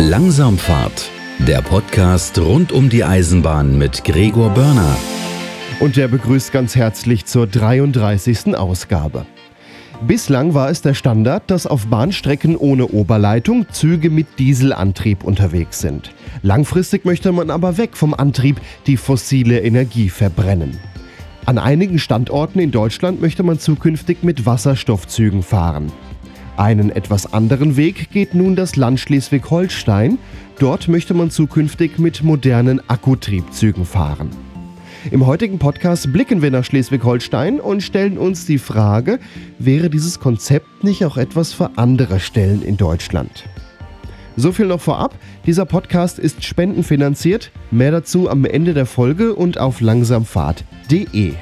Langsamfahrt, der Podcast rund um die Eisenbahn mit Gregor Börner. Und der begrüßt ganz herzlich zur 33. Ausgabe. Bislang war es der Standard, dass auf Bahnstrecken ohne Oberleitung Züge mit Dieselantrieb unterwegs sind. Langfristig möchte man aber weg vom Antrieb, die fossile Energie verbrennen. An einigen Standorten in Deutschland möchte man zukünftig mit Wasserstoffzügen fahren. Einen etwas anderen Weg geht nun das Land Schleswig-Holstein. Dort möchte man zukünftig mit modernen Akkutriebzügen fahren. Im heutigen Podcast blicken wir nach Schleswig-Holstein und stellen uns die Frage, wäre dieses Konzept nicht auch etwas für andere Stellen in Deutschland? So viel noch vorab. Dieser Podcast ist spendenfinanziert. Mehr dazu am Ende der Folge und auf langsamfahrt.de.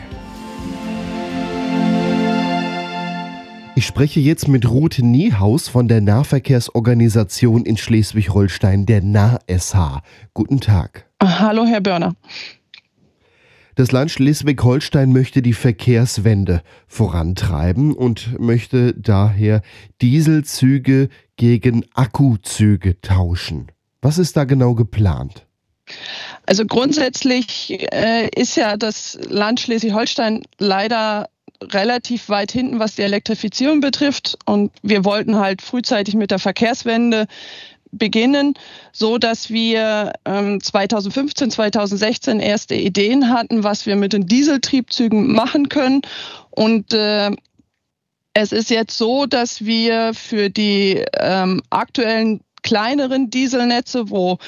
Ich spreche jetzt mit Ruth Niehaus von der Nahverkehrsorganisation in Schleswig-Holstein, der NAH-SH. Guten Tag. Hallo, Herr Börner. Das Land Schleswig-Holstein möchte die Verkehrswende vorantreiben und möchte daher Dieselzüge gegen Akkuzüge tauschen. Was ist da genau geplant? Also grundsätzlich äh, ist ja das Land Schleswig-Holstein leider relativ weit hinten, was die Elektrifizierung betrifft. Und wir wollten halt frühzeitig mit der Verkehrswende beginnen, so dass wir ähm, 2015, 2016 erste Ideen hatten, was wir mit den Dieseltriebzügen machen können. Und äh, es ist jetzt so, dass wir für die ähm, aktuellen kleineren Dieselnetze, wo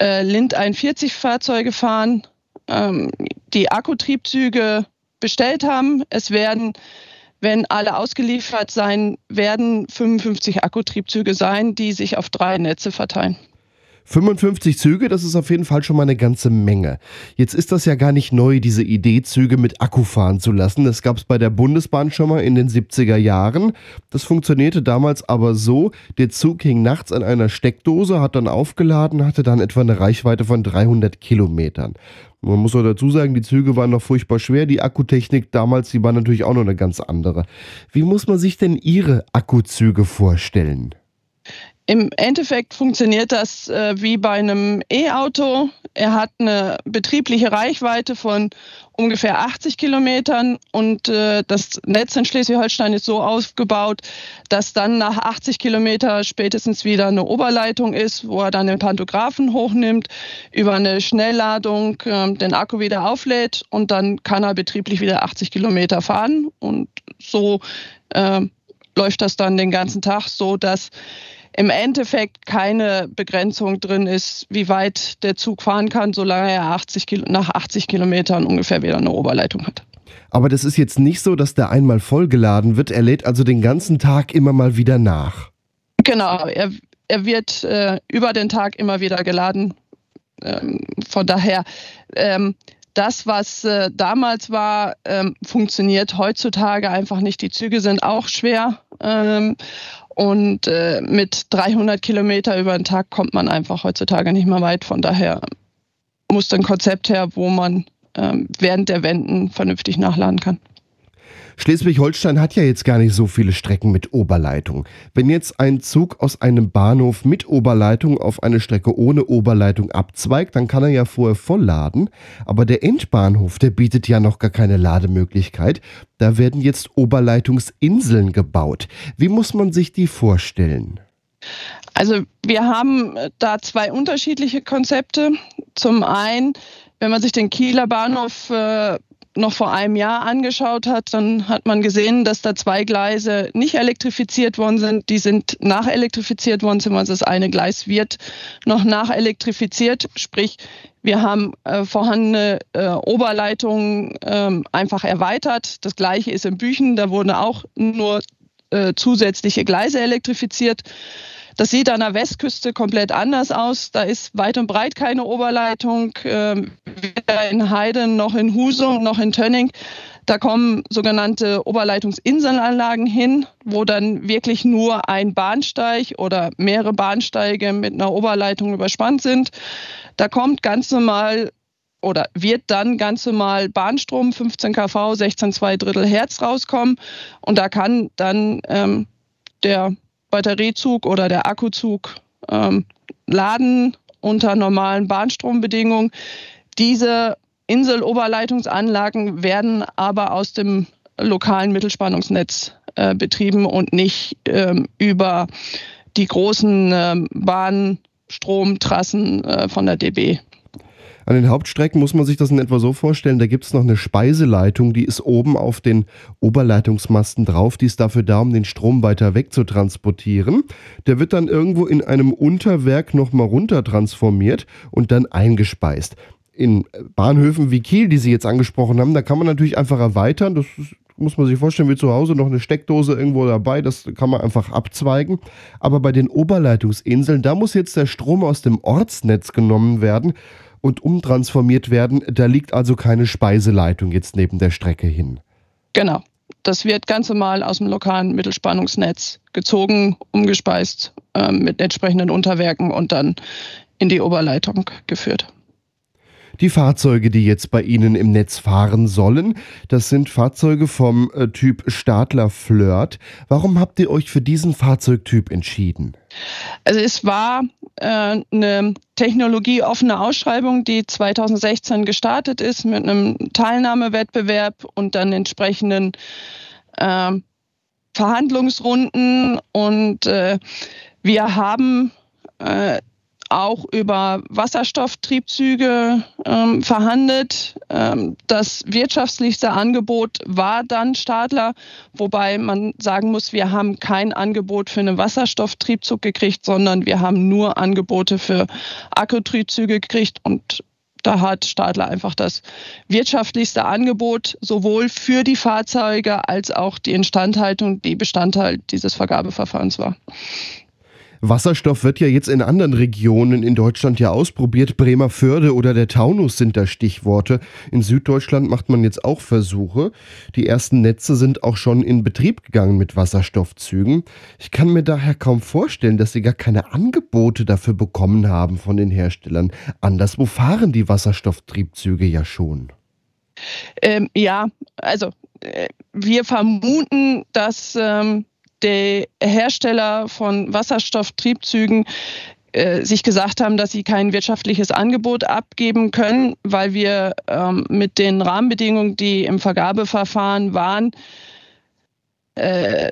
äh, Lind 41 Fahrzeuge fahren, ähm, die Akkutriebzüge bestellt haben. Es werden, wenn alle ausgeliefert sein werden, 55 Akkutriebzüge sein, die sich auf drei Netze verteilen. 55 Züge, das ist auf jeden Fall schon mal eine ganze Menge. Jetzt ist das ja gar nicht neu, diese Idee, Züge mit Akku fahren zu lassen. Das gab es bei der Bundesbahn schon mal in den 70er Jahren. Das funktionierte damals aber so, der Zug hing nachts an einer Steckdose, hat dann aufgeladen, hatte dann etwa eine Reichweite von 300 Kilometern. Man muss auch dazu sagen, die Züge waren noch furchtbar schwer. Die Akkutechnik damals, die war natürlich auch noch eine ganz andere. Wie muss man sich denn Ihre Akkuzüge vorstellen? Im Endeffekt funktioniert das äh, wie bei einem E-Auto. Er hat eine betriebliche Reichweite von ungefähr 80 Kilometern und äh, das Netz in Schleswig-Holstein ist so aufgebaut, dass dann nach 80 Kilometer spätestens wieder eine Oberleitung ist, wo er dann den Pantographen hochnimmt, über eine Schnellladung äh, den Akku wieder auflädt und dann kann er betrieblich wieder 80 Kilometer fahren und so äh, läuft das dann den ganzen Tag so, dass im Endeffekt keine Begrenzung drin ist, wie weit der Zug fahren kann, solange er 80 nach 80 Kilometern ungefähr wieder eine Oberleitung hat. Aber das ist jetzt nicht so, dass der einmal vollgeladen wird. Er lädt also den ganzen Tag immer mal wieder nach. Genau, er, er wird äh, über den Tag immer wieder geladen. Ähm, von daher, ähm, das, was äh, damals war, ähm, funktioniert heutzutage einfach nicht. Die Züge sind auch schwer. Und äh, mit 300 Kilometer über den Tag kommt man einfach heutzutage nicht mehr weit. Von daher muss ein Konzept her, wo man ähm, während der Wenden vernünftig nachladen kann. Schleswig-Holstein hat ja jetzt gar nicht so viele Strecken mit Oberleitung. Wenn jetzt ein Zug aus einem Bahnhof mit Oberleitung auf eine Strecke ohne Oberleitung abzweigt, dann kann er ja vorher vollladen. Aber der Endbahnhof, der bietet ja noch gar keine Lademöglichkeit. Da werden jetzt Oberleitungsinseln gebaut. Wie muss man sich die vorstellen? Also wir haben da zwei unterschiedliche Konzepte. Zum einen, wenn man sich den Kieler Bahnhof äh, noch vor einem Jahr angeschaut hat, dann hat man gesehen, dass da zwei Gleise nicht elektrifiziert worden sind. Die sind nachelektrifiziert worden, also das eine Gleis wird noch nachelektrifiziert, sprich wir haben äh, vorhandene äh, Oberleitungen äh, einfach erweitert. Das gleiche ist in Büchen, da wurden auch nur äh, zusätzliche Gleise elektrifiziert. Das sieht an der Westküste komplett anders aus. Da ist weit und breit keine Oberleitung, äh, weder in Heiden noch in Husum noch in Tönning. Da kommen sogenannte Oberleitungsinselanlagen hin, wo dann wirklich nur ein Bahnsteig oder mehrere Bahnsteige mit einer Oberleitung überspannt sind. Da kommt ganz normal oder wird dann ganz normal Bahnstrom 15 kV, 16,2 Drittel Hertz rauskommen. Und da kann dann ähm, der Batteriezug oder der Akkuzug ähm, laden unter normalen Bahnstrombedingungen. Diese Inseloberleitungsanlagen werden aber aus dem lokalen Mittelspannungsnetz äh, betrieben und nicht ähm, über die großen ähm, Bahnstromtrassen äh, von der DB. An den Hauptstrecken muss man sich das in etwa so vorstellen, da gibt es noch eine Speiseleitung, die ist oben auf den Oberleitungsmasten drauf, die ist dafür da, um den Strom weiter weg zu transportieren. Der wird dann irgendwo in einem Unterwerk nochmal runter transformiert und dann eingespeist. In Bahnhöfen wie Kiel, die Sie jetzt angesprochen haben, da kann man natürlich einfach erweitern. Das muss man sich vorstellen, wie zu Hause noch eine Steckdose irgendwo dabei, das kann man einfach abzweigen. Aber bei den Oberleitungsinseln, da muss jetzt der Strom aus dem Ortsnetz genommen werden und umtransformiert werden. Da liegt also keine Speiseleitung jetzt neben der Strecke hin. Genau. Das wird ganz normal aus dem lokalen Mittelspannungsnetz gezogen, umgespeist äh, mit entsprechenden Unterwerken und dann in die Oberleitung geführt. Die Fahrzeuge, die jetzt bei Ihnen im Netz fahren sollen, das sind Fahrzeuge vom äh, Typ Stadler Flirt. Warum habt ihr euch für diesen Fahrzeugtyp entschieden? Also es war äh, eine technologieoffene Ausschreibung, die 2016 gestartet ist mit einem Teilnahmewettbewerb und dann entsprechenden äh, Verhandlungsrunden. Und äh, wir haben äh, auch über Wasserstofftriebzüge ähm, verhandelt. Ähm, das wirtschaftlichste Angebot war dann Stadler, wobei man sagen muss, wir haben kein Angebot für einen Wasserstofftriebzug gekriegt, sondern wir haben nur Angebote für Akkutriebzüge gekriegt und da hat Stadler einfach das wirtschaftlichste Angebot sowohl für die Fahrzeuge als auch die Instandhaltung, die Bestandteil dieses Vergabeverfahrens war. Wasserstoff wird ja jetzt in anderen Regionen in Deutschland ja ausprobiert. Bremerförde oder der Taunus sind da Stichworte. In Süddeutschland macht man jetzt auch Versuche. Die ersten Netze sind auch schon in Betrieb gegangen mit Wasserstoffzügen. Ich kann mir daher kaum vorstellen, dass sie gar keine Angebote dafür bekommen haben von den Herstellern. Anderswo fahren die Wasserstofftriebzüge ja schon. Ähm, ja, also äh, wir vermuten, dass ähm, die Hersteller von Wasserstofftriebzügen äh, sich gesagt haben, dass sie kein wirtschaftliches Angebot abgeben können, weil wir ähm, mit den Rahmenbedingungen, die im Vergabeverfahren waren, äh,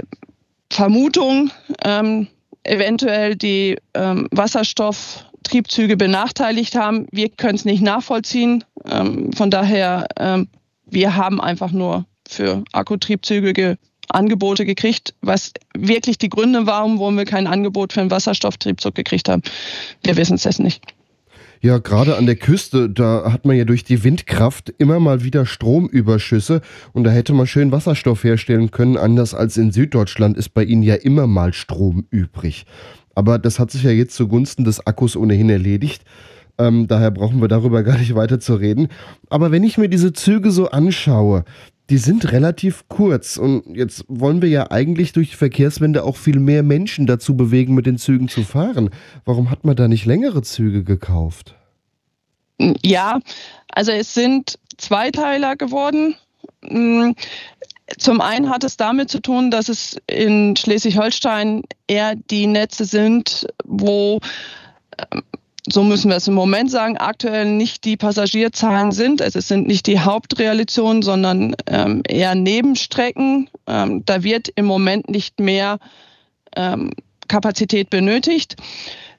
Vermutung, ähm, eventuell die ähm, Wasserstofftriebzüge benachteiligt haben. Wir können es nicht nachvollziehen. Ähm, von daher, ähm, wir haben einfach nur für Akkutriebzüge Angebote gekriegt, was wirklich die Gründe waren, warum wir kein Angebot für einen Wasserstofftriebzug gekriegt haben. Wir wissen es jetzt nicht. Ja, gerade an der Küste, da hat man ja durch die Windkraft immer mal wieder Stromüberschüsse und da hätte man schön Wasserstoff herstellen können. Anders als in Süddeutschland ist bei ihnen ja immer mal Strom übrig. Aber das hat sich ja jetzt zugunsten des Akkus ohnehin erledigt. Ähm, daher brauchen wir darüber gar nicht weiter zu reden. Aber wenn ich mir diese Züge so anschaue, die sind relativ kurz. Und jetzt wollen wir ja eigentlich durch die Verkehrswende auch viel mehr Menschen dazu bewegen, mit den Zügen zu fahren. Warum hat man da nicht längere Züge gekauft? Ja, also es sind Zweiteiler geworden. Mm, zum einen hat es damit zu tun, dass es in Schleswig-Holstein eher die Netze sind, wo so müssen wir es im Moment sagen, aktuell nicht die Passagierzahlen sind. Es sind nicht die Hauptrealisationen, sondern ähm, eher Nebenstrecken. Ähm, da wird im Moment nicht mehr ähm, Kapazität benötigt.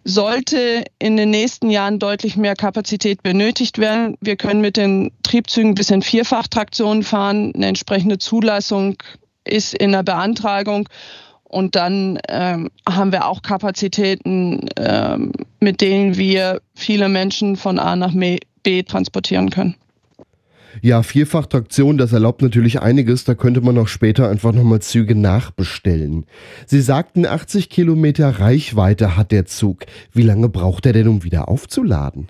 Sollte in den nächsten Jahren deutlich mehr Kapazität benötigt werden. Wir können mit den Triebzügen bis in Vierfachtraktion fahren. Eine entsprechende Zulassung ist in der Beantragung. Und dann ähm, haben wir auch Kapazitäten, ähm, mit denen wir viele Menschen von A nach B transportieren können. Ja, Vierfachtraktion, das erlaubt natürlich einiges. Da könnte man auch später einfach nochmal Züge nachbestellen. Sie sagten, 80 Kilometer Reichweite hat der Zug. Wie lange braucht er denn, um wieder aufzuladen?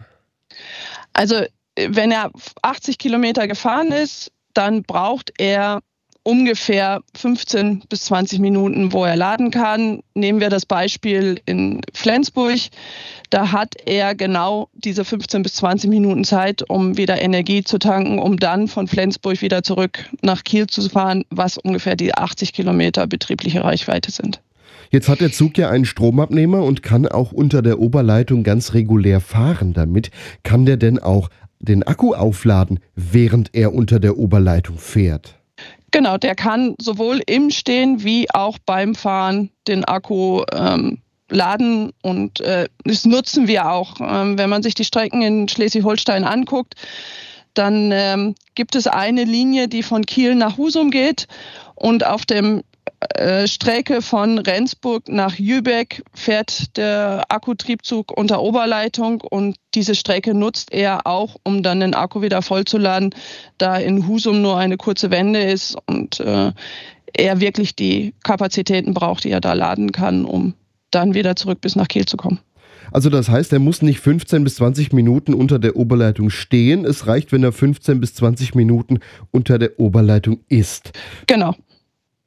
Also, wenn er 80 Kilometer gefahren ist, dann braucht er ungefähr 15 bis 20 Minuten, wo er laden kann. Nehmen wir das Beispiel in Flensburg. Da hat er genau diese 15 bis 20 Minuten Zeit, um wieder Energie zu tanken, um dann von Flensburg wieder zurück nach Kiel zu fahren, was ungefähr die 80 Kilometer betriebliche Reichweite sind. Jetzt hat der Zug ja einen Stromabnehmer und kann auch unter der Oberleitung ganz regulär fahren damit. Kann der denn auch den Akku aufladen, während er unter der Oberleitung fährt? Genau, der kann sowohl im Stehen wie auch beim Fahren den Akku ähm, laden und äh, das nutzen wir auch. Ähm, wenn man sich die Strecken in Schleswig-Holstein anguckt, dann ähm, gibt es eine Linie, die von Kiel nach Husum geht und auf dem äh, Strecke von Rendsburg nach Jübeck fährt der Akkutriebzug unter Oberleitung und diese Strecke nutzt er auch, um dann den Akku wieder vollzuladen, da in Husum nur eine kurze Wende ist und äh, er wirklich die Kapazitäten braucht, die er da laden kann, um dann wieder zurück bis nach Kiel zu kommen. Also das heißt, er muss nicht 15 bis 20 Minuten unter der Oberleitung stehen. Es reicht, wenn er 15 bis 20 Minuten unter der Oberleitung ist. Genau.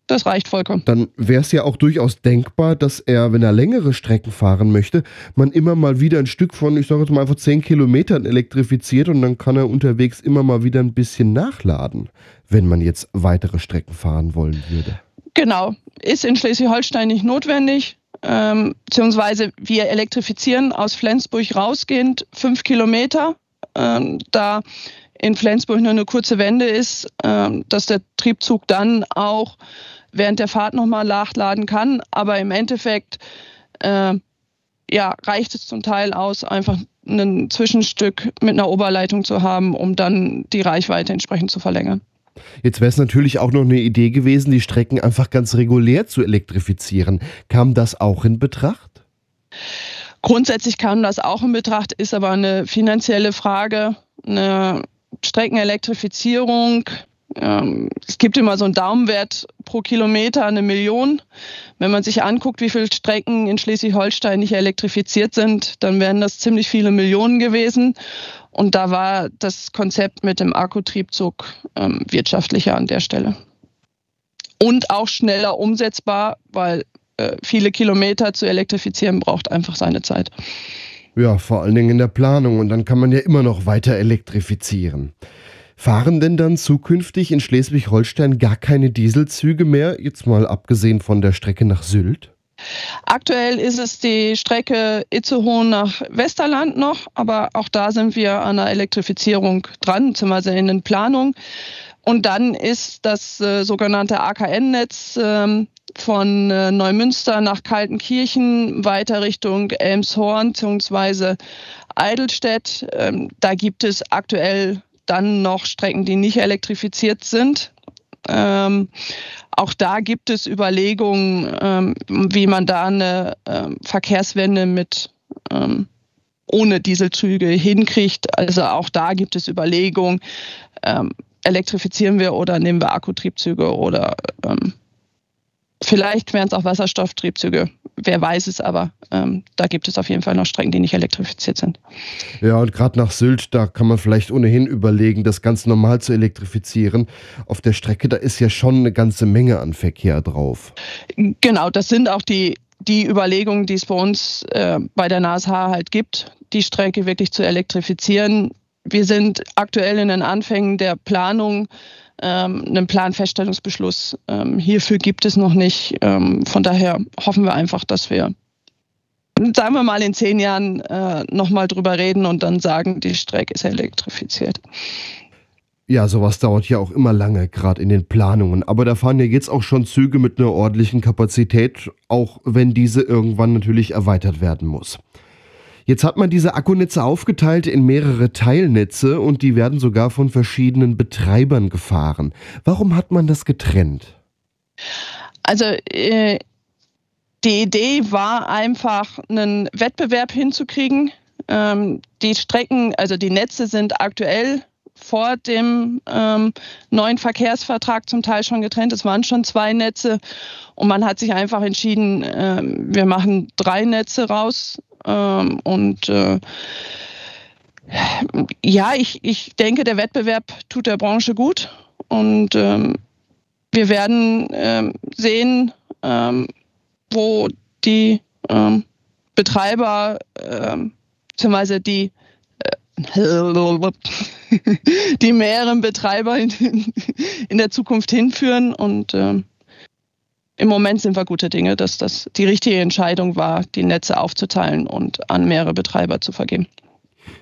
Das reicht vollkommen. Dann wäre es ja auch durchaus denkbar, dass er, wenn er längere Strecken fahren möchte, man immer mal wieder ein Stück von, ich sage jetzt mal einfach 10 Kilometern elektrifiziert und dann kann er unterwegs immer mal wieder ein bisschen nachladen, wenn man jetzt weitere Strecken fahren wollen würde. Genau. Ist in Schleswig-Holstein nicht notwendig. Ähm, beziehungsweise wir elektrifizieren aus Flensburg rausgehend fünf Kilometer. Ähm, da in Flensburg nur eine kurze Wende ist, ähm, dass der Triebzug dann auch während der Fahrt nochmal nachladen kann. Aber im Endeffekt äh, ja, reicht es zum Teil aus, einfach ein Zwischenstück mit einer Oberleitung zu haben, um dann die Reichweite entsprechend zu verlängern. Jetzt wäre es natürlich auch noch eine Idee gewesen, die Strecken einfach ganz regulär zu elektrifizieren. Kam das auch in Betracht? Grundsätzlich kam das auch in Betracht, ist aber eine finanzielle Frage. Eine Streckenelektrifizierung ähm, es gibt immer so einen Daumenwert pro Kilometer, eine Million. Wenn man sich anguckt, wie viele Strecken in Schleswig-Holstein nicht elektrifiziert sind, dann wären das ziemlich viele Millionen gewesen. Und da war das Konzept mit dem Akkutriebzug ähm, wirtschaftlicher an der Stelle. Und auch schneller umsetzbar, weil äh, viele Kilometer zu elektrifizieren braucht einfach seine Zeit. Ja, vor allen Dingen in der Planung. Und dann kann man ja immer noch weiter elektrifizieren. Fahren denn dann zukünftig in Schleswig-Holstein gar keine Dieselzüge mehr, jetzt mal abgesehen von der Strecke nach Sylt? Aktuell ist es die Strecke Itzehoe nach Westerland noch, aber auch da sind wir an der Elektrifizierung dran, beziehungsweise in den Planungen. Und dann ist das äh, sogenannte AKN-Netz äh, von äh, Neumünster nach Kaltenkirchen weiter Richtung Elmshorn bzw. Eidelstedt. Ähm, da gibt es aktuell dann noch Strecken, die nicht elektrifiziert sind. Ähm, auch da gibt es Überlegungen, ähm, wie man da eine ähm, Verkehrswende mit ähm, ohne Dieselzüge hinkriegt. Also auch da gibt es Überlegungen, elektrifizieren wir oder nehmen wir Akkutriebzüge oder ähm, vielleicht wären es auch Wasserstofftriebzüge wer weiß es, aber ähm, da gibt es auf jeden Fall noch Strecken, die nicht elektrifiziert sind. Ja, und gerade nach Sylt, da kann man vielleicht ohnehin überlegen, das ganz normal zu elektrifizieren. Auf der Strecke, da ist ja schon eine ganze Menge an Verkehr drauf. Genau, das sind auch die, die Überlegungen, die es bei uns äh, bei der NASH halt gibt, die Strecke wirklich zu elektrifizieren. Wir sind aktuell in den Anfängen der Planung ähm, einen Planfeststellungsbeschluss ähm, hierfür gibt es noch nicht. Ähm, von daher hoffen wir einfach, dass wir, sagen wir mal, in zehn Jahren äh, nochmal drüber reden und dann sagen, die Strecke ist elektrifiziert. Ja, sowas dauert ja auch immer lange, gerade in den Planungen. Aber da fahren ja jetzt auch schon Züge mit einer ordentlichen Kapazität, auch wenn diese irgendwann natürlich erweitert werden muss. Jetzt hat man diese Akkunetze aufgeteilt in mehrere Teilnetze und die werden sogar von verschiedenen Betreibern gefahren. Warum hat man das getrennt? Also äh, die Idee war einfach, einen Wettbewerb hinzukriegen. Ähm, die Strecken, also die Netze sind aktuell vor dem ähm, neuen Verkehrsvertrag zum Teil schon getrennt. Es waren schon zwei Netze und man hat sich einfach entschieden, äh, wir machen drei Netze raus ähm, und äh, ja, ich, ich denke, der Wettbewerb tut der Branche gut. Und ähm, wir werden ähm, sehen, ähm, wo die ähm, Betreiber ähm, beziehungsweise die äh, die mehreren Betreiber in, in, der Zukunft hinführen. Und ähm, im Moment sind wir gute Dinge, dass das die richtige Entscheidung war, die Netze aufzuteilen und an mehrere Betreiber zu vergeben.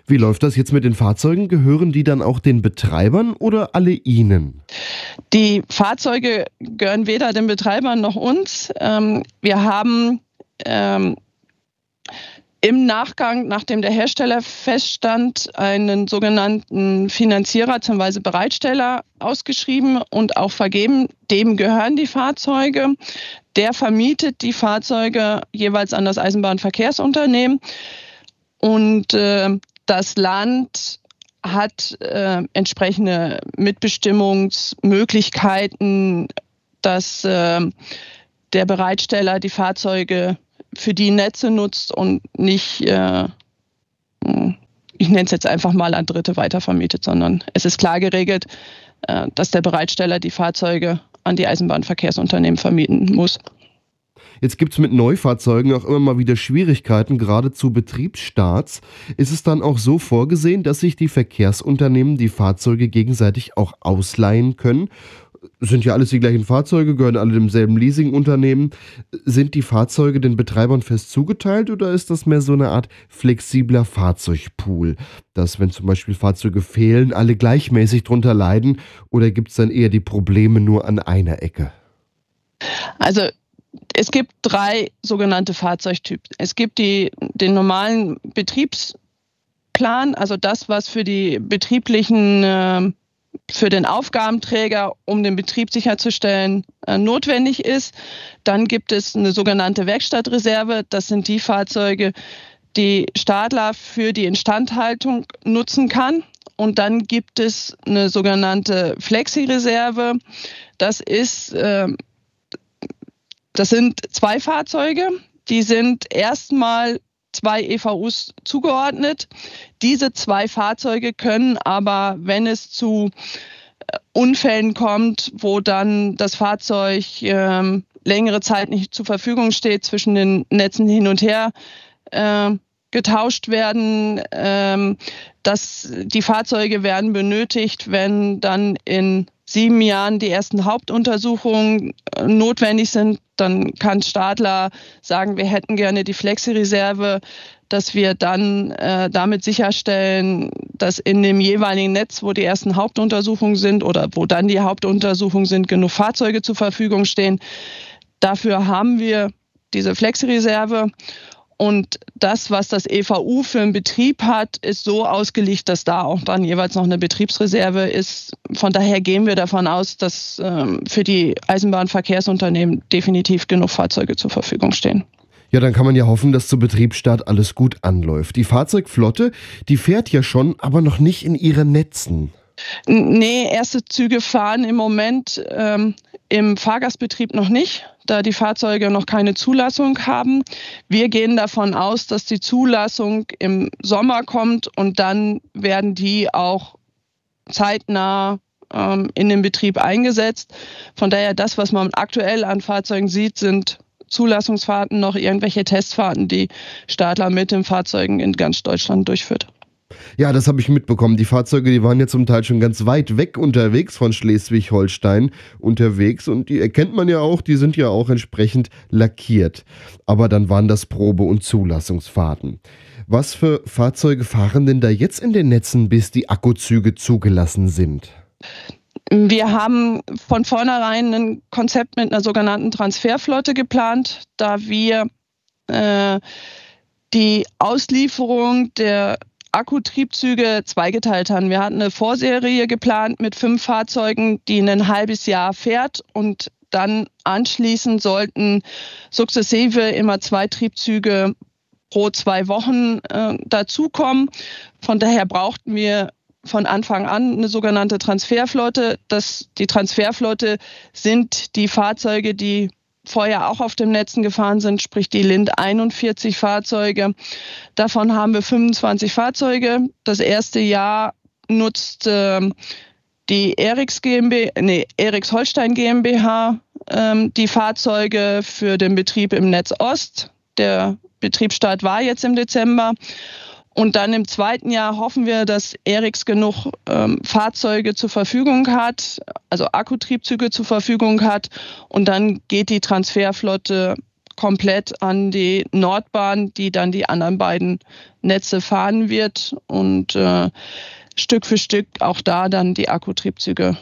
Wie läuft das jetzt mit den Fahrzeugen? Gehören die dann auch den Betreibern oder alle Ihnen? Die Fahrzeuge gehören weder den Betreibern noch uns. Ähm, wir haben ähm, im Nachgang, nachdem der Hersteller feststand, einen sogenannten Finanzierer bzw. Bereitsteller ausgeschrieben und auch vergeben. Dem gehören die Fahrzeuge. Der vermietet die Fahrzeuge jeweils an das Eisenbahnverkehrsunternehmen. Und äh, das Land hat äh, entsprechende Mitbestimmungsmöglichkeiten, dass äh, der Bereitsteller die Fahrzeuge für die Netze nutzt und nicht, äh, ich nenne es jetzt einfach mal an Dritte weitervermietet, sondern es ist klar geregelt, äh, dass der Bereitsteller die Fahrzeuge an die Eisenbahnverkehrsunternehmen vermieten muss. Jetzt gibt es mit Neufahrzeugen auch immer mal wieder Schwierigkeiten, gerade zu Betriebsstarts. Ist es dann auch so vorgesehen, dass sich die Verkehrsunternehmen die Fahrzeuge gegenseitig auch ausleihen können? Sind ja alles die gleichen Fahrzeuge, gehören alle demselben Leasingunternehmen. Sind die Fahrzeuge den Betreibern fest zugeteilt oder ist das mehr so eine Art flexibler Fahrzeugpool? Dass, wenn zum Beispiel Fahrzeuge fehlen, alle gleichmäßig drunter leiden oder gibt es dann eher die Probleme nur an einer Ecke? Also es gibt drei sogenannte Fahrzeugtypen. Es gibt die, den normalen Betriebsplan, also das, was für die betrieblichen, äh, für den Aufgabenträger, um den Betrieb sicherzustellen, äh, notwendig ist. Dann gibt es eine sogenannte Werkstattreserve. Das sind die Fahrzeuge, die Stadler für die Instandhaltung nutzen kann. Und dann gibt es eine sogenannte Flexi-Reserve. Das ist äh, das sind zwei Fahrzeuge, die sind erstmal zwei EVUs zugeordnet. Diese zwei Fahrzeuge können aber, wenn es zu äh, Unfällen kommt, wo dann das Fahrzeug ähm, längere Zeit nicht zur Verfügung steht, zwischen den Netzen hin und her äh, getauscht werden. Ähm, dass die Fahrzeuge werden benötigt, wenn dann in sieben Jahren die ersten Hauptuntersuchungen äh, notwendig sind, dann kann Stadler sagen, wir hätten gerne die Flexi-Reserve, dass wir dann äh, damit sicherstellen, dass in dem jeweiligen Netz, wo die ersten Hauptuntersuchungen sind oder wo dann die Hauptuntersuchungen sind, genug Fahrzeuge zur Verfügung stehen. Dafür haben wir diese Flexi-Reserve. Und das, was das EVU für einen Betrieb hat, ist so ausgelegt, dass da auch dann jeweils noch eine Betriebsreserve ist. Von daher gehen wir davon aus, dass ähm, für die Eisenbahnverkehrsunternehmen definitiv genug Fahrzeuge zur Verfügung stehen. Ja, dann kann man ja hoffen, dass zu Betriebsstart alles gut anläuft. Die Fahrzeugflotte, die fährt ja schon, aber noch nicht in ihren Netzen. Nee, erste Züge fahren im Moment ähm, im Fahrgastbetrieb noch nicht, da die Fahrzeuge noch keine Zulassung haben. Wir gehen davon aus, dass die Zulassung im Sommer kommt und dann werden die auch zeitnah ähm, in den Betrieb eingesetzt. Von daher, das, was man aktuell an Fahrzeugen sieht, sind Zulassungsfahrten, noch irgendwelche Testfahrten, die Stadler mit den Fahrzeugen in ganz Deutschland durchführt. Ja, das habe ich mitbekommen. Die Fahrzeuge, die waren ja zum Teil schon ganz weit weg unterwegs von Schleswig-Holstein unterwegs und die erkennt man ja auch, die sind ja auch entsprechend lackiert. Aber dann waren das Probe- und Zulassungsfahrten. Was für Fahrzeuge fahren denn da jetzt in den Netzen, bis die Akkuzüge zugelassen sind? Wir haben von vornherein ein Konzept mit einer sogenannten Transferflotte geplant, da wir äh, die Auslieferung der Akkutriebzüge zweigeteilt haben. Wir hatten eine Vorserie geplant mit fünf Fahrzeugen, die ein halbes Jahr fährt und dann anschließend sollten sukzessive immer zwei Triebzüge pro zwei Wochen äh, dazukommen. Von daher brauchten wir von Anfang an eine sogenannte Transferflotte. Das, die Transferflotte sind die Fahrzeuge, die vorher auch auf dem Netzen gefahren sind, sprich die Lind 41 Fahrzeuge. Davon haben wir 25 Fahrzeuge. Das erste Jahr nutzt äh, die Eriks GmbH, nee, Eriks Holstein GmbH ähm, die Fahrzeuge für den Betrieb im Netz Ost. Der Betriebsstart war jetzt im Dezember. Und dann im zweiten Jahr hoffen wir, dass Erics genug ähm, Fahrzeuge zur Verfügung hat, also Akkutriebzüge zur Verfügung hat. Und dann geht die Transferflotte komplett an die Nordbahn, die dann die anderen beiden Netze fahren wird und äh, Stück für Stück auch da dann die Akkutriebzüge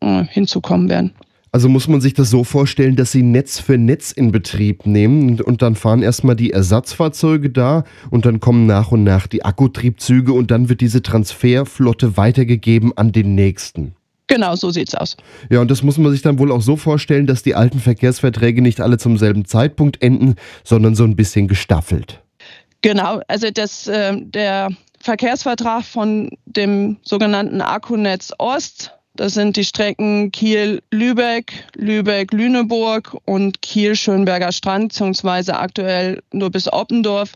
äh, hinzukommen werden. Also muss man sich das so vorstellen, dass sie Netz für Netz in Betrieb nehmen und dann fahren erstmal die Ersatzfahrzeuge da und dann kommen nach und nach die Akkutriebzüge und dann wird diese Transferflotte weitergegeben an den nächsten. Genau, so sieht es aus. Ja, und das muss man sich dann wohl auch so vorstellen, dass die alten Verkehrsverträge nicht alle zum selben Zeitpunkt enden, sondern so ein bisschen gestaffelt. Genau, also das, äh, der Verkehrsvertrag von dem sogenannten Akkunetz Ost das sind die Strecken Kiel-Lübeck, Lübeck-Lüneburg und Kiel-Schönberger Strand, beziehungsweise aktuell nur bis Oppendorf,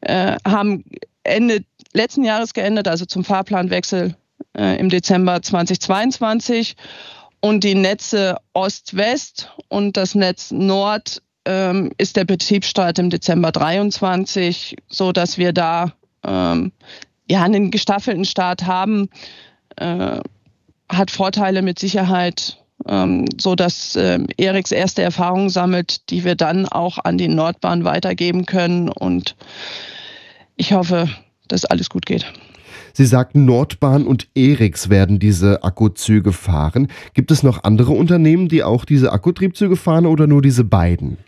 äh, haben Ende letzten Jahres geendet, also zum Fahrplanwechsel äh, im Dezember 2022. Und die Netze Ost-West und das Netz Nord ähm, ist der Betriebsstart im Dezember 23, so dass wir da ähm, ja einen gestaffelten Start haben. Äh, hat Vorteile mit Sicherheit, ähm, so dass ähm, Eriks erste Erfahrungen sammelt, die wir dann auch an die Nordbahn weitergeben können. Und ich hoffe, dass alles gut geht. Sie sagten, Nordbahn und Eriks werden diese Akkuzüge fahren. Gibt es noch andere Unternehmen, die auch diese Akkutriebzüge fahren oder nur diese beiden?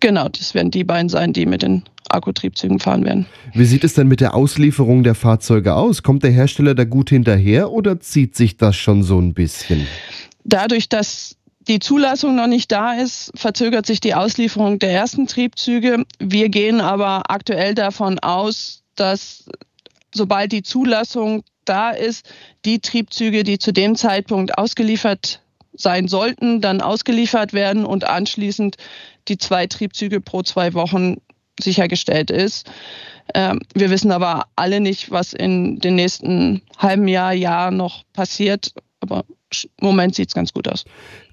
Genau, das werden die beiden sein, die mit den Akkutriebzügen fahren werden. Wie sieht es denn mit der Auslieferung der Fahrzeuge aus? Kommt der Hersteller da gut hinterher oder zieht sich das schon so ein bisschen? Dadurch, dass die Zulassung noch nicht da ist, verzögert sich die Auslieferung der ersten Triebzüge. Wir gehen aber aktuell davon aus, dass sobald die Zulassung da ist, die Triebzüge, die zu dem Zeitpunkt ausgeliefert sein sollten, dann ausgeliefert werden und anschließend die zwei Triebzüge pro zwei Wochen sichergestellt ist. Ähm, wir wissen aber alle nicht, was in den nächsten halben Jahr, Jahr noch passiert. Aber im Moment sieht es ganz gut aus.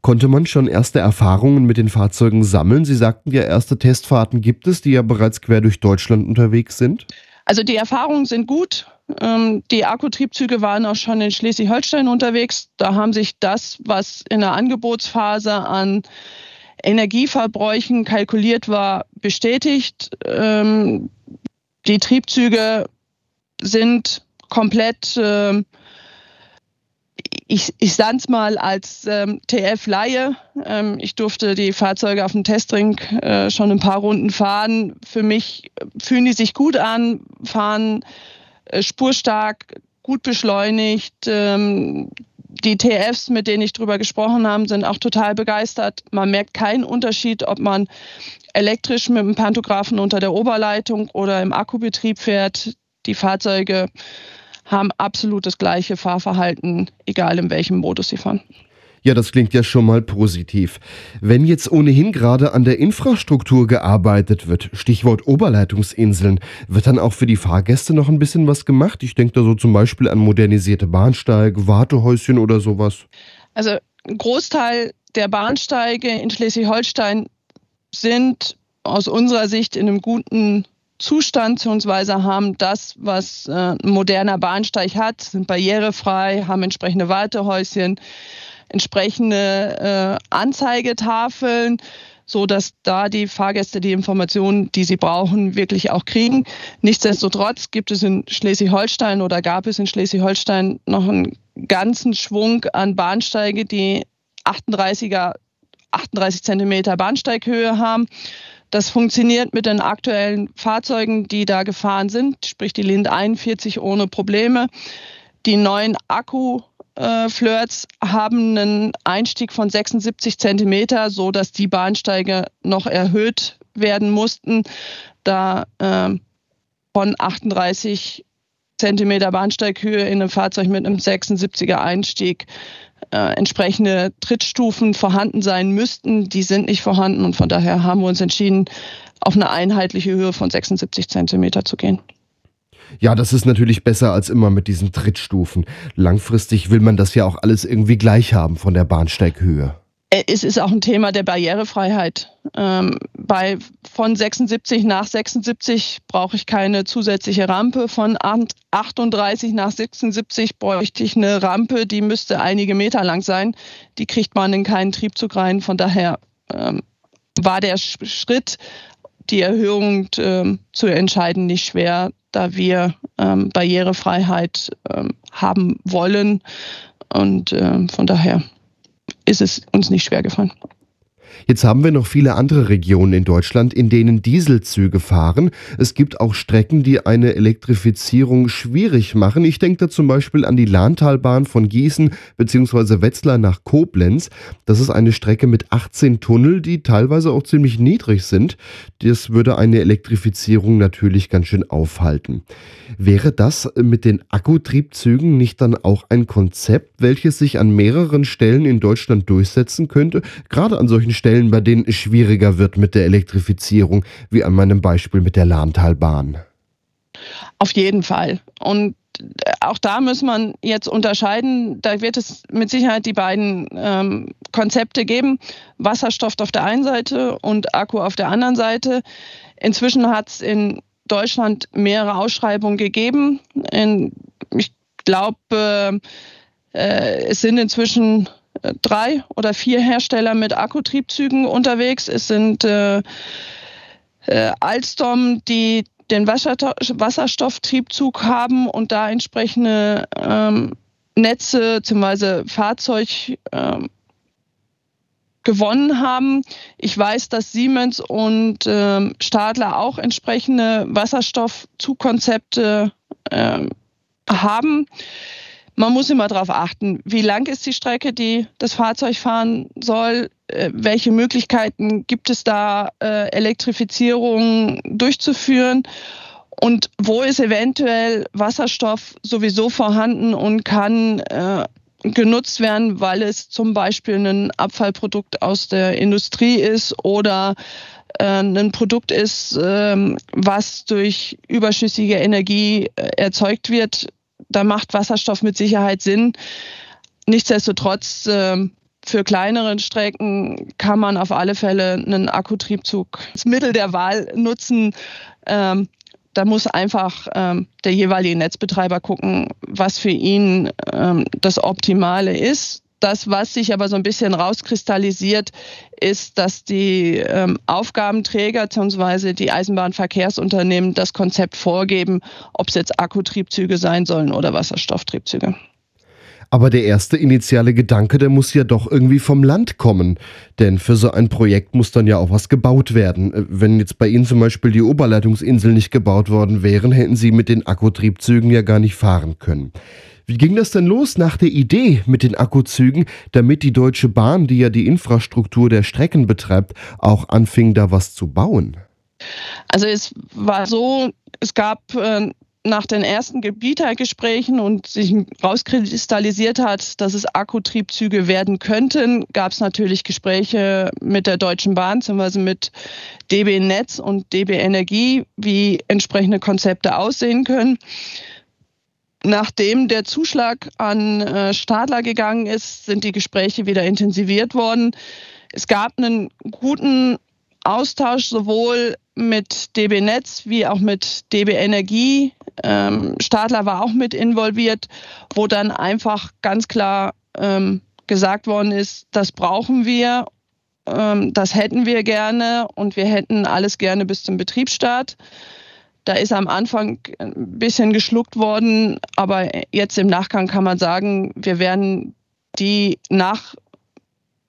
Konnte man schon erste Erfahrungen mit den Fahrzeugen sammeln? Sie sagten ja, erste Testfahrten gibt es, die ja bereits quer durch Deutschland unterwegs sind. Also die Erfahrungen sind gut. Ähm, die Akkutriebzüge waren auch schon in Schleswig-Holstein unterwegs. Da haben sich das, was in der Angebotsphase an Energieverbräuchen kalkuliert war, bestätigt. Ähm, die Triebzüge sind komplett, äh, ich, ich sage es mal als ähm, TF-Laie. Ähm, ich durfte die Fahrzeuge auf dem Testring äh, schon ein paar Runden fahren. Für mich fühlen die sich gut an, fahren äh, spurstark, gut beschleunigt. Ähm, die TFs, mit denen ich drüber gesprochen habe, sind auch total begeistert. Man merkt keinen Unterschied, ob man elektrisch mit dem Pantographen unter der Oberleitung oder im Akkubetrieb fährt. Die Fahrzeuge haben absolut das gleiche Fahrverhalten, egal in welchem Modus sie fahren. Ja, das klingt ja schon mal positiv. Wenn jetzt ohnehin gerade an der Infrastruktur gearbeitet wird, Stichwort Oberleitungsinseln, wird dann auch für die Fahrgäste noch ein bisschen was gemacht? Ich denke da so zum Beispiel an modernisierte Bahnsteige, Wartehäuschen oder sowas. Also ein Großteil der Bahnsteige in Schleswig-Holstein sind aus unserer Sicht in einem guten Zustand, beziehungsweise haben das, was äh, ein moderner Bahnsteig hat, sind barrierefrei, haben entsprechende Wartehäuschen entsprechende äh, Anzeigetafeln, so dass da die Fahrgäste die Informationen, die sie brauchen, wirklich auch kriegen. Nichtsdestotrotz gibt es in Schleswig-Holstein oder gab es in Schleswig-Holstein noch einen ganzen Schwung an Bahnsteige, die 38er 38 Zentimeter Bahnsteighöhe haben. Das funktioniert mit den aktuellen Fahrzeugen, die da gefahren sind, sprich die Lind 41 ohne Probleme. Die neuen Akku äh, Flirts haben einen Einstieg von 76 Zentimeter, so dass die Bahnsteige noch erhöht werden mussten, da äh, von 38 Zentimeter Bahnsteighöhe in einem Fahrzeug mit einem 76er Einstieg äh, entsprechende Trittstufen vorhanden sein müssten. Die sind nicht vorhanden und von daher haben wir uns entschieden, auf eine einheitliche Höhe von 76 Zentimeter zu gehen. Ja, das ist natürlich besser als immer mit diesen Trittstufen. Langfristig will man das ja auch alles irgendwie gleich haben von der Bahnsteighöhe. Äh, es ist auch ein Thema der Barrierefreiheit. Ähm, bei, von 76 nach 76 brauche ich keine zusätzliche Rampe. Von 38 nach 76 bräuchte ich eine Rampe, die müsste einige Meter lang sein. Die kriegt man in keinen Triebzug rein. Von daher ähm, war der Schritt, die Erhöhung ähm, zu entscheiden, nicht schwer, da wir ähm, Barrierefreiheit ähm, haben wollen. Und ähm, von daher ist es uns nicht schwer gefallen. Jetzt haben wir noch viele andere Regionen in Deutschland, in denen Dieselzüge fahren. Es gibt auch Strecken, die eine Elektrifizierung schwierig machen. Ich denke da zum Beispiel an die Lahntalbahn von Gießen bzw. Wetzlar nach Koblenz. Das ist eine Strecke mit 18 Tunnel, die teilweise auch ziemlich niedrig sind. Das würde eine Elektrifizierung natürlich ganz schön aufhalten. Wäre das mit den Akkutriebzügen nicht dann auch ein Konzept, welches sich an mehreren Stellen in Deutschland durchsetzen könnte? Gerade an solchen Stellen bei denen es schwieriger wird mit der Elektrifizierung, wie an meinem Beispiel mit der Lahntalbahn. Auf jeden Fall. Und äh, auch da muss man jetzt unterscheiden. Da wird es mit Sicherheit die beiden ähm, Konzepte geben. Wasserstoff auf der einen Seite und Akku auf der anderen Seite. Inzwischen hat es in Deutschland mehrere Ausschreibungen gegeben. In, ich glaube, äh, es sind inzwischen drei oder vier Hersteller mit Akkutriebzügen unterwegs. Es sind äh, äh, Alstom, die den Wasserstofftriebzug haben und da entsprechende ähm, Netze bzw. Fahrzeug ähm, gewonnen haben. Ich weiß, dass Siemens und ähm, Stadler auch entsprechende Wasserstoffzugkonzepte ähm, haben. Man muss immer darauf achten, wie lang ist die Strecke, die das Fahrzeug fahren soll, äh, welche Möglichkeiten gibt es da, äh, Elektrifizierung durchzuführen und wo ist eventuell Wasserstoff sowieso vorhanden und kann äh, genutzt werden, weil es zum Beispiel ein Abfallprodukt aus der Industrie ist oder ein Produkt ist, ähm, was durch überschüssige Energie erzeugt wird, da macht Wasserstoff mit Sicherheit Sinn. Nichtsdestotrotz, äh, für kleinere Strecken kann man auf alle Fälle einen Akkutriebzug als Mittel der Wahl nutzen. Ähm, da muss einfach ähm, der jeweilige Netzbetreiber gucken, was für ihn ähm, das Optimale ist. Das, was sich aber so ein bisschen rauskristallisiert, ist, dass die ähm, Aufgabenträger bzw. die Eisenbahnverkehrsunternehmen das Konzept vorgeben, ob es jetzt Akkutriebzüge sein sollen oder Wasserstofftriebzüge. Aber der erste initiale Gedanke, der muss ja doch irgendwie vom Land kommen. Denn für so ein Projekt muss dann ja auch was gebaut werden. Äh, wenn jetzt bei Ihnen zum Beispiel die Oberleitungsinsel nicht gebaut worden wären, hätten Sie mit den Akkutriebzügen ja gar nicht fahren können. Wie ging das denn los nach der Idee mit den Akkuzügen, damit die Deutsche Bahn, die ja die Infrastruktur der Strecken betreibt, auch anfing, da was zu bauen? Also es war so, es gab äh, nach den ersten Gebietergesprächen und sich rauskristallisiert hat, dass es Akkutriebzüge werden könnten, gab es natürlich Gespräche mit der Deutschen Bahn, beziehungsweise mit DB Netz und DB Energie, wie entsprechende Konzepte aussehen können. Nachdem der Zuschlag an äh, Stadler gegangen ist, sind die Gespräche wieder intensiviert worden. Es gab einen guten Austausch sowohl mit DB Netz wie auch mit DB Energie. Ähm, Stadler war auch mit involviert, wo dann einfach ganz klar ähm, gesagt worden ist, das brauchen wir, ähm, das hätten wir gerne und wir hätten alles gerne bis zum Betriebsstart. Da ist am Anfang ein bisschen geschluckt worden, aber jetzt im Nachgang kann man sagen, wir werden die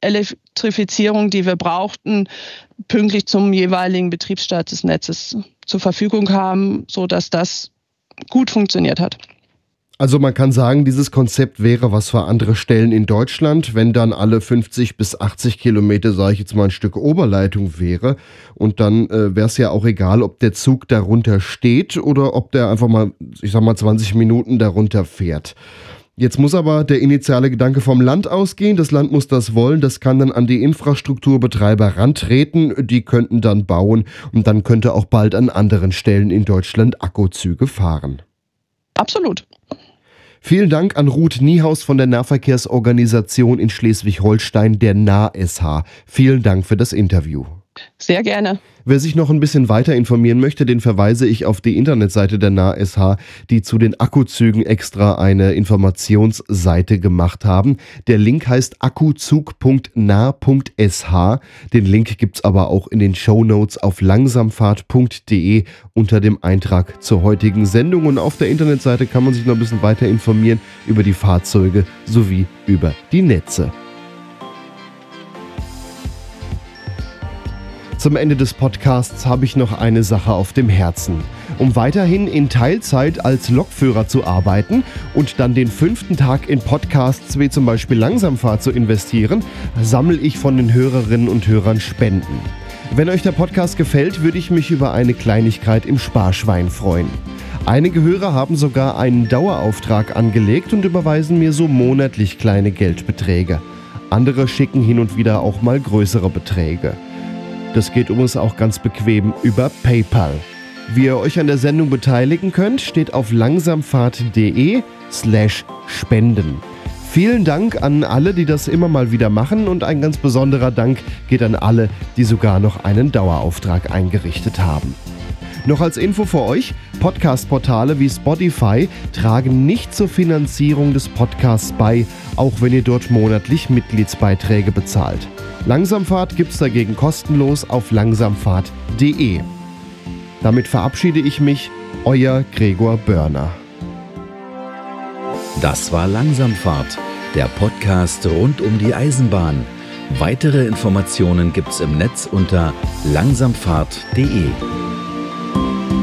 Najelektrifizierung, die wir brauchten, pünktlich zum jeweiligen Betriebsstart des Netzes zur Verfügung haben, sodass das gut funktioniert hat. Also man kann sagen, dieses Konzept wäre was für andere Stellen in Deutschland, wenn dann alle 50 bis 80 Kilometer, sage ich jetzt mal, ein Stück Oberleitung wäre. Und dann äh, wäre es ja auch egal, ob der Zug darunter steht oder ob der einfach mal, ich sag mal, 20 Minuten darunter fährt. Jetzt muss aber der initiale Gedanke vom Land ausgehen. Das Land muss das wollen. Das kann dann an die Infrastrukturbetreiber rantreten. Die könnten dann bauen und dann könnte auch bald an anderen Stellen in Deutschland Akkuzüge fahren. Absolut. Vielen Dank an Ruth Niehaus von der Nahverkehrsorganisation in Schleswig-Holstein, der NAH-SH. Vielen Dank für das Interview. Sehr gerne. Wer sich noch ein bisschen weiter informieren möchte, den verweise ich auf die Internetseite der NASH, die zu den Akkuzügen extra eine Informationsseite gemacht haben. Der Link heißt akkuzug.nah.sh. Den Link gibt es aber auch in den Show Notes auf langsamfahrt.de unter dem Eintrag zur heutigen Sendung. Und auf der Internetseite kann man sich noch ein bisschen weiter informieren über die Fahrzeuge sowie über die Netze. Zum Ende des Podcasts habe ich noch eine Sache auf dem Herzen. Um weiterhin in Teilzeit als Lokführer zu arbeiten und dann den fünften Tag in Podcasts wie zum Beispiel Langsamfahrt zu investieren, sammle ich von den Hörerinnen und Hörern Spenden. Wenn euch der Podcast gefällt, würde ich mich über eine Kleinigkeit im Sparschwein freuen. Einige Hörer haben sogar einen Dauerauftrag angelegt und überweisen mir so monatlich kleine Geldbeträge. Andere schicken hin und wieder auch mal größere Beträge. Das geht übrigens auch ganz bequem über PayPal. Wie ihr euch an der Sendung beteiligen könnt, steht auf langsamfahrt.de slash spenden. Vielen Dank an alle, die das immer mal wieder machen und ein ganz besonderer Dank geht an alle, die sogar noch einen Dauerauftrag eingerichtet haben. Noch als Info für euch, Podcast-Portale wie Spotify tragen nicht zur Finanzierung des Podcasts bei, auch wenn ihr dort monatlich Mitgliedsbeiträge bezahlt. Langsamfahrt gibt's dagegen kostenlos auf langsamfahrt.de. Damit verabschiede ich mich, euer Gregor Börner. Das war Langsamfahrt, der Podcast rund um die Eisenbahn. Weitere Informationen gibt's im Netz unter langsamfahrt.de. Bye.